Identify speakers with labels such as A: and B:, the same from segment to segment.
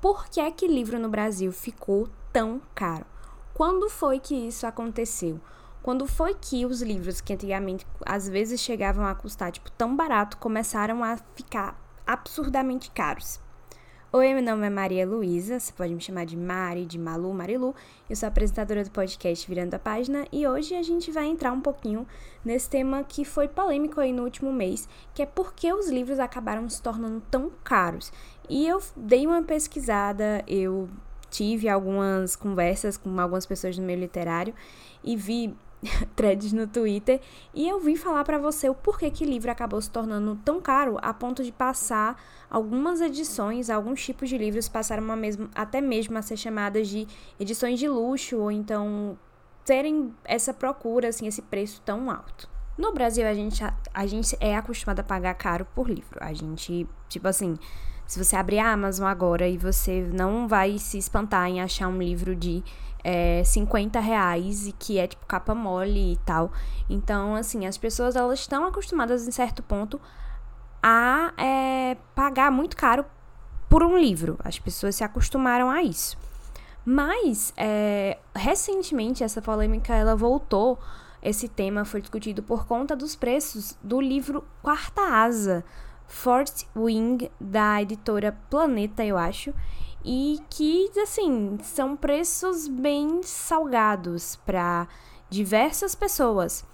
A: Por que é que livro no Brasil ficou tão caro? Quando foi que isso aconteceu? Quando foi que os livros que antigamente às vezes chegavam a custar tipo tão barato começaram a ficar absurdamente caros? Oi, meu nome é Maria Luísa, você pode me chamar de Mari, de Malu, Marilu. Eu sou apresentadora do podcast Virando a Página e hoje a gente vai entrar um pouquinho nesse tema que foi polêmico aí no último mês, que é por que os livros acabaram se tornando tão caros. E eu dei uma pesquisada, eu tive algumas conversas com algumas pessoas do meio literário e vi threads no Twitter e eu vim falar para você o porquê que livro acabou se tornando tão caro a ponto de passar algumas edições, alguns tipos de livros passaram mesmo, até mesmo a ser chamadas de edições de luxo ou então terem essa procura, assim, esse preço tão alto. No Brasil, a gente, a, a gente é acostumado a pagar caro por livro. A gente, tipo assim, se você abrir a Amazon agora e você não vai se espantar em achar um livro de é, 50 reais e que é tipo capa mole e tal. Então, assim, as pessoas elas estão acostumadas em certo ponto a é, pagar muito caro por um livro. As pessoas se acostumaram a isso. Mas, é, recentemente, essa polêmica ela voltou. Esse tema foi discutido por conta dos preços do livro Quarta Asa, Fourth Wing, da editora Planeta, eu acho. E que, assim, são preços bem salgados para diversas pessoas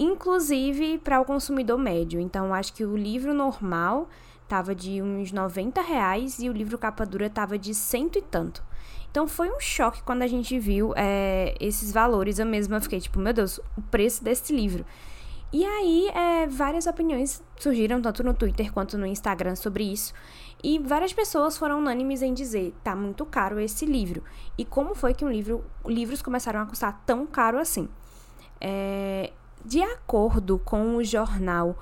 A: inclusive para o consumidor médio. Então, acho que o livro normal tava de uns 90 reais e o livro capa dura tava de cento e tanto. Então foi um choque quando a gente viu é, esses valores. Eu mesma fiquei tipo, meu Deus, o preço desse livro. E aí, é, várias opiniões surgiram, tanto no Twitter quanto no Instagram, sobre isso. E várias pessoas foram unânimes em dizer, tá muito caro esse livro. E como foi que um livro, livros começaram a custar tão caro assim? É, de acordo com o jornal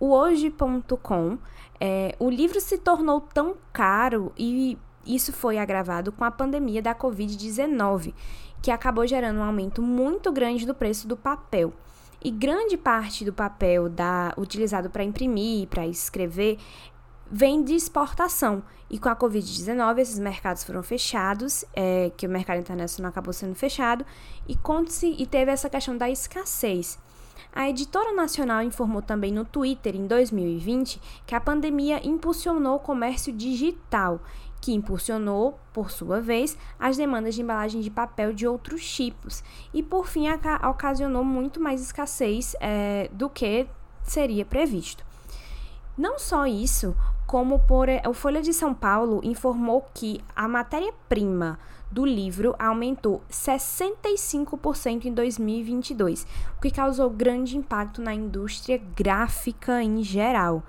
A: Hoje.com, é, o livro se tornou tão caro e isso foi agravado com a pandemia da Covid-19, que acabou gerando um aumento muito grande do preço do papel. E grande parte do papel da, utilizado para imprimir, para escrever, vem de exportação. E com a Covid-19, esses mercados foram fechados, é, que o mercado internacional acabou sendo fechado, e, e teve essa questão da escassez. A editora nacional informou também no Twitter em 2020 que a pandemia impulsionou o comércio digital, que impulsionou, por sua vez, as demandas de embalagem de papel de outros tipos e, por fim, ocasionou muito mais escassez é, do que seria previsto. Não só isso, como por, o Folha de São Paulo informou que a matéria-prima do livro aumentou 65% em 2022, o que causou grande impacto na indústria gráfica em geral.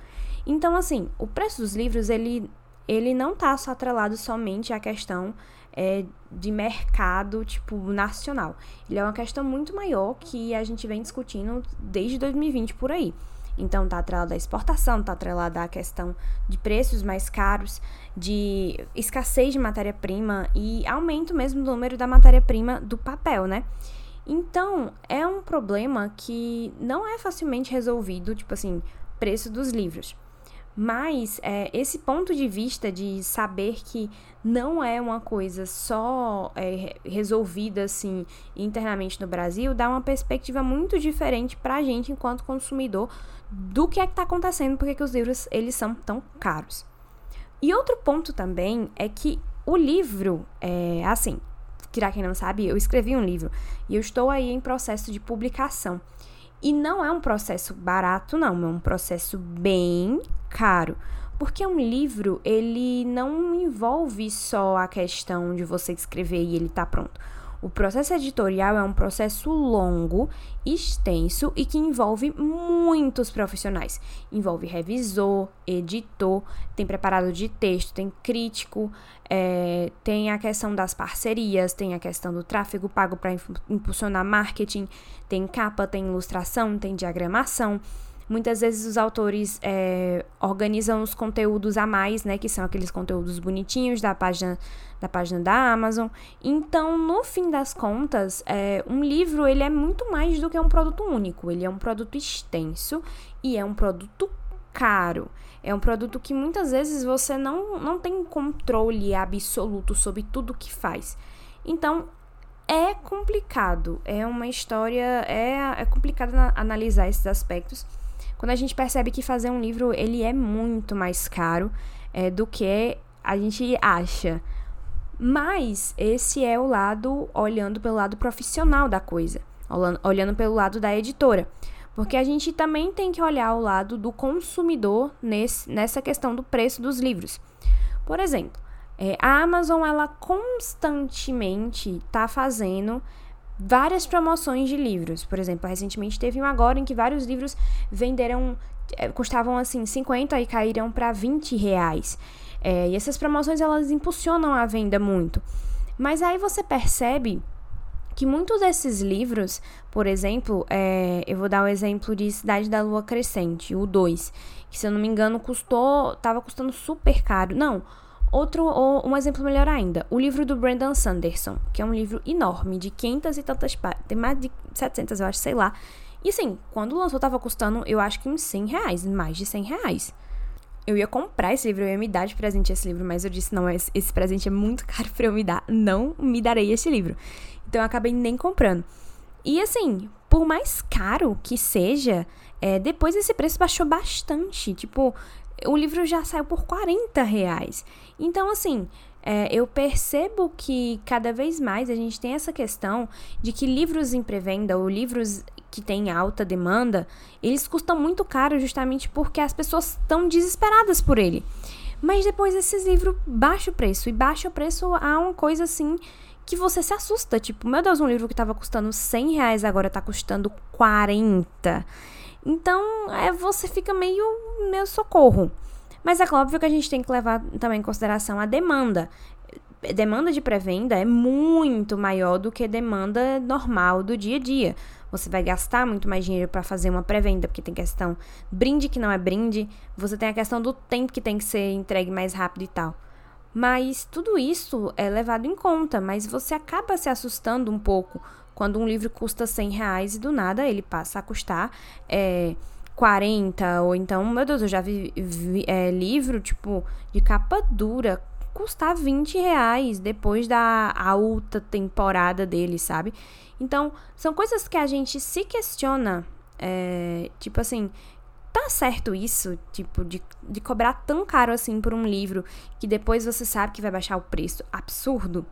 A: Então, assim, o preço dos livros ele, ele não está só atrelado somente à questão é, de mercado tipo nacional. Ele é uma questão muito maior que a gente vem discutindo desde 2020 por aí. Então tá atrelado à exportação, tá atrelado à questão de preços mais caros, de escassez de matéria-prima e aumento mesmo do número da matéria-prima do papel, né? Então, é um problema que não é facilmente resolvido, tipo assim, preço dos livros. Mas é, esse ponto de vista de saber que não é uma coisa só é, resolvida assim internamente no Brasil dá uma perspectiva muito diferente para a gente enquanto consumidor do que é que está acontecendo, porque que os livros eles são tão caros. E outro ponto também é que o livro, é, assim, para quem não sabe, eu escrevi um livro e eu estou aí em processo de publicação. E não é um processo barato, não, é um processo bem caro. Porque um livro, ele não envolve só a questão de você escrever e ele tá pronto. O processo editorial é um processo longo, extenso e que envolve muitos profissionais. Envolve revisor, editor, tem preparado de texto, tem crítico, é, tem a questão das parcerias, tem a questão do tráfego pago para impulsionar marketing, tem capa, tem ilustração, tem diagramação. Muitas vezes os autores é, organizam os conteúdos a mais, né? Que são aqueles conteúdos bonitinhos da página da página da Amazon. Então, no fim das contas, é, um livro ele é muito mais do que um produto único. Ele é um produto extenso e é um produto caro. É um produto que muitas vezes você não, não tem controle absoluto sobre tudo que faz. Então, é complicado. É uma história. É, é complicado analisar esses aspectos. Quando a gente percebe que fazer um livro ele é muito mais caro é, do que a gente acha. Mas esse é o lado, olhando pelo lado profissional da coisa, olhando pelo lado da editora. Porque a gente também tem que olhar o lado do consumidor nesse, nessa questão do preço dos livros. Por exemplo, é, a Amazon ela constantemente está fazendo várias promoções de livros. Por exemplo, recentemente teve um agora em que vários livros venderam, é, custavam assim 50 e caíram para 20 reais. É, e essas promoções elas impulsionam a venda muito. Mas aí você percebe que muitos desses livros, por exemplo, é, eu vou dar o exemplo de Cidade da Lua Crescente, o 2, que se eu não me engano custou, tava custando super caro. Não, outro, um exemplo melhor ainda, o livro do Brandon Sanderson, que é um livro enorme, de 500 e tantas páginas, tem mais de 700 eu acho, sei lá. E assim, quando lançou tava custando, eu acho que uns 100 reais, mais de 100 reais eu ia comprar esse livro, eu ia me dar de presente esse livro, mas eu disse, não, esse, esse presente é muito caro para eu me dar, não me darei esse livro. Então eu acabei nem comprando. E assim, por mais caro que seja, é, depois esse preço baixou bastante. Tipo, o livro já saiu por 40 reais. Então, assim, é, eu percebo que cada vez mais a gente tem essa questão de que livros em pré-venda ou livros que têm alta demanda, eles custam muito caro justamente porque as pessoas estão desesperadas por ele. Mas depois esses livros baixam o preço. E baixa o preço a uma coisa assim que você se assusta. Tipo, meu Deus, um livro que estava custando 100 reais agora está custando 40. Então, é, você fica meio, meio socorro. Mas é óbvio que a gente tem que levar também em consideração a demanda. Demanda de pré-venda é muito maior do que demanda normal do dia a dia. Você vai gastar muito mais dinheiro para fazer uma pré-venda, porque tem questão brinde que não é brinde, você tem a questão do tempo que tem que ser entregue mais rápido e tal. Mas tudo isso é levado em conta, mas você acaba se assustando um pouco quando um livro custa 100 reais e do nada ele passa a custar é, 40, ou então, meu Deus, eu já vi, vi é, livro, tipo, de capa dura custar 20 reais depois da alta temporada dele, sabe? Então, são coisas que a gente se questiona, é, tipo assim, tá certo isso, tipo, de, de cobrar tão caro assim por um livro que depois você sabe que vai baixar o preço? Absurdo.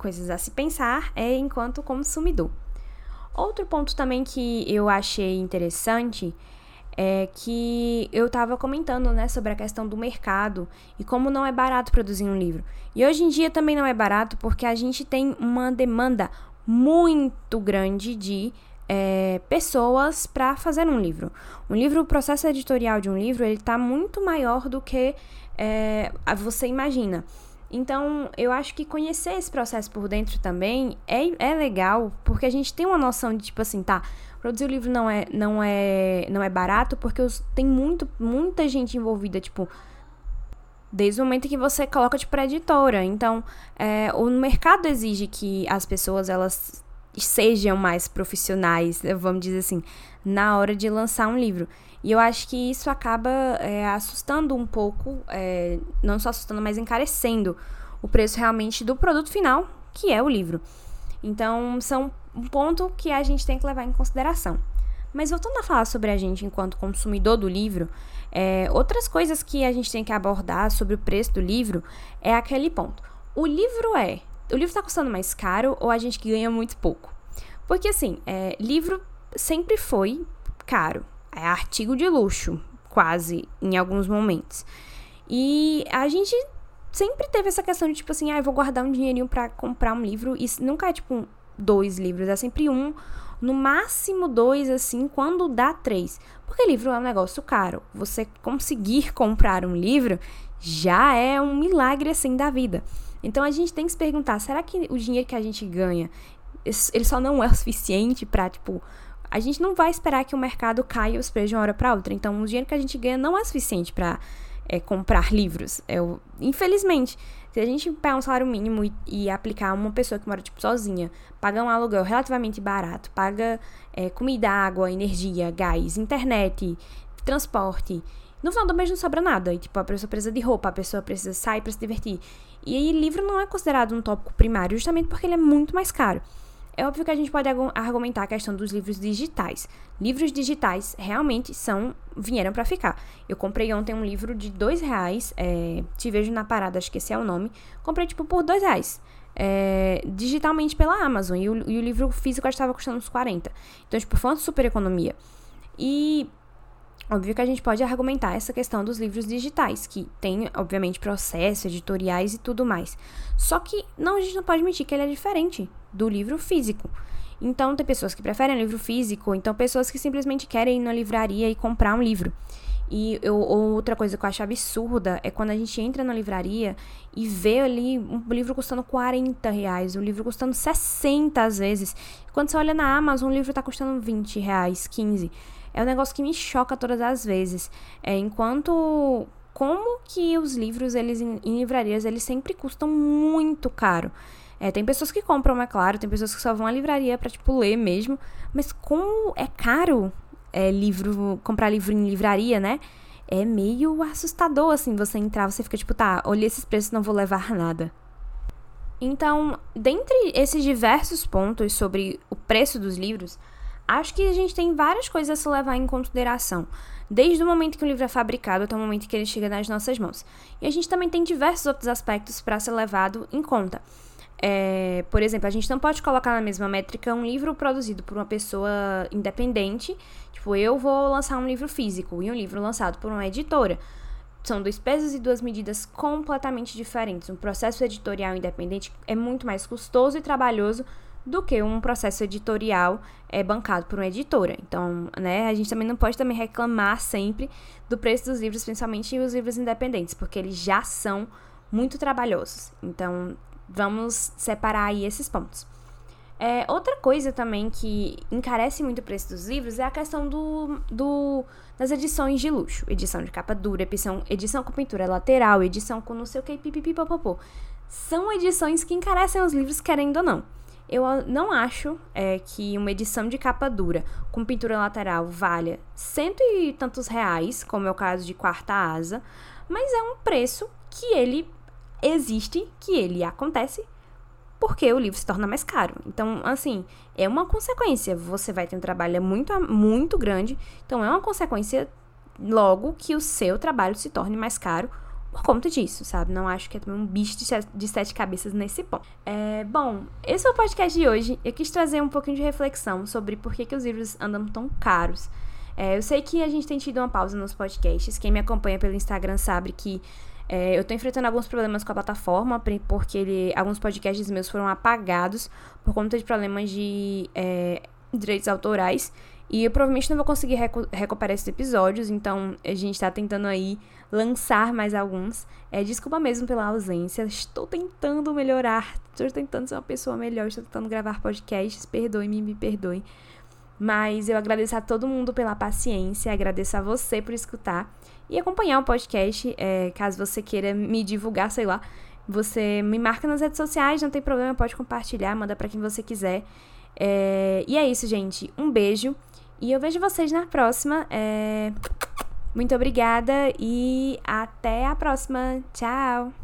A: Coisas a se pensar é enquanto consumidor. Outro ponto também que eu achei interessante é que eu estava comentando, né, sobre a questão do mercado e como não é barato produzir um livro. E hoje em dia também não é barato porque a gente tem uma demanda muito grande de é, pessoas para fazer um livro. Um livro, o processo editorial de um livro, ele está muito maior do que é, você imagina. Então, eu acho que conhecer esse processo por dentro também é, é legal, porque a gente tem uma noção de, tipo assim, tá, produzir o livro não é, não é, não é barato, porque os, tem muito, muita gente envolvida, tipo, desde o momento que você coloca, tipo, pra editora. Então, é, o mercado exige que as pessoas, elas sejam mais profissionais, vamos dizer assim, na hora de lançar um livro. E eu acho que isso acaba é, assustando um pouco, é, não só assustando, mas encarecendo o preço realmente do produto final, que é o livro. Então, são um ponto que a gente tem que levar em consideração. Mas voltando a falar sobre a gente enquanto consumidor do livro, é, outras coisas que a gente tem que abordar sobre o preço do livro é aquele ponto. O livro é. O livro está custando mais caro ou a gente ganha muito pouco? Porque assim, é, livro sempre foi caro é artigo de luxo, quase, em alguns momentos. E a gente sempre teve essa questão de tipo assim, ah, eu vou guardar um dinheirinho para comprar um livro. E nunca é tipo dois livros, é sempre um, no máximo dois, assim, quando dá três. Porque livro é um negócio caro. Você conseguir comprar um livro já é um milagre assim da vida. Então a gente tem que se perguntar, será que o dinheiro que a gente ganha, ele só não é o suficiente para tipo a gente não vai esperar que o mercado caia os preços de uma hora para outra. Então, o dinheiro que a gente ganha não é suficiente para é, comprar livros. É, infelizmente, se a gente pegar um salário mínimo e, e, aplicar uma pessoa que mora tipo sozinha, paga um aluguel relativamente barato, paga é, comida, água, energia, gás, internet, transporte. No final do mês não sobra nada. E, tipo, a pessoa precisa de roupa, a pessoa precisa sair para se divertir. E aí, livro não é considerado um tópico primário, justamente porque ele é muito mais caro. É óbvio que a gente pode argumentar a questão dos livros digitais. Livros digitais realmente são vieram para ficar. Eu comprei ontem um livro de dois reais, é, te vejo na parada, é o nome. Comprei tipo por dois reais. É, digitalmente pela Amazon e o, e o livro físico estava custando uns 40. Então, tipo, foi uma super economia. E Óbvio que a gente pode argumentar essa questão dos livros digitais, que tem, obviamente, processos editoriais e tudo mais. Só que não, a gente não pode mentir que ele é diferente do livro físico. Então, tem pessoas que preferem livro físico, então pessoas que simplesmente querem ir na livraria e comprar um livro. E eu, outra coisa que eu acho absurda é quando a gente entra na livraria e vê ali um livro custando 40 reais, um livro custando 60 às vezes. Quando você olha na Amazon, um livro tá custando 20 reais, 15 é um negócio que me choca todas as vezes. É, enquanto como que os livros eles em, livrarias eles sempre custam muito caro. É, tem pessoas que compram, é claro, tem pessoas que só vão à livraria para tipo ler mesmo, mas como é caro é, livro, comprar livro em livraria, né? É meio assustador assim, você entrar, você fica tipo, tá, olhei esses preços, não vou levar nada. Então, dentre esses diversos pontos sobre o preço dos livros, acho que a gente tem várias coisas a se levar em consideração, desde o momento que o livro é fabricado até o momento que ele chega nas nossas mãos. E a gente também tem diversos outros aspectos para ser levado em conta. É, por exemplo, a gente não pode colocar na mesma métrica um livro produzido por uma pessoa independente. Tipo, eu vou lançar um livro físico e um livro lançado por uma editora. São dois pesos e duas medidas completamente diferentes. Um processo editorial independente é muito mais custoso e trabalhoso do que um processo editorial é bancado por uma editora. Então, né, a gente também não pode também reclamar sempre do preço dos livros, principalmente os livros independentes, porque eles já são muito trabalhosos. Então, vamos separar aí esses pontos. É, outra coisa também que encarece muito o preço dos livros é a questão do, do, das edições de luxo. Edição de capa dura, edição, edição com pintura lateral, edição com não sei o que, pipipipopopô. São edições que encarecem os livros, querendo ou não. Eu não acho é, que uma edição de capa dura com pintura lateral valha cento e tantos reais, como é o caso de Quarta Asa, mas é um preço que ele existe, que ele acontece, porque o livro se torna mais caro. Então, assim, é uma consequência. Você vai ter um trabalho muito, muito grande, então é uma consequência logo que o seu trabalho se torne mais caro por conta disso, sabe? Não acho que é um bicho de sete cabeças nesse ponto. É, bom, esse é o podcast de hoje. Eu quis trazer um pouquinho de reflexão sobre por que, que os livros andam tão caros. É, eu sei que a gente tem tido uma pausa nos podcasts. Quem me acompanha pelo Instagram sabe que é, eu tô enfrentando alguns problemas com a plataforma, porque ele, alguns podcasts meus foram apagados por conta de problemas de é, direitos autorais. E eu provavelmente não vou conseguir recu recuperar esses episódios, então a gente tá tentando aí lançar mais alguns. É, desculpa mesmo pela ausência, estou tentando melhorar, estou tentando ser uma pessoa melhor, estou tentando gravar podcasts, perdoe-me, me perdoe. Mas eu agradeço a todo mundo pela paciência, agradeço a você por escutar e acompanhar o podcast, é, caso você queira me divulgar, sei lá. Você me marca nas redes sociais, não tem problema, pode compartilhar, manda para quem você quiser. É, e é isso, gente. Um beijo. E eu vejo vocês na próxima. É... Muito obrigada e até a próxima. Tchau!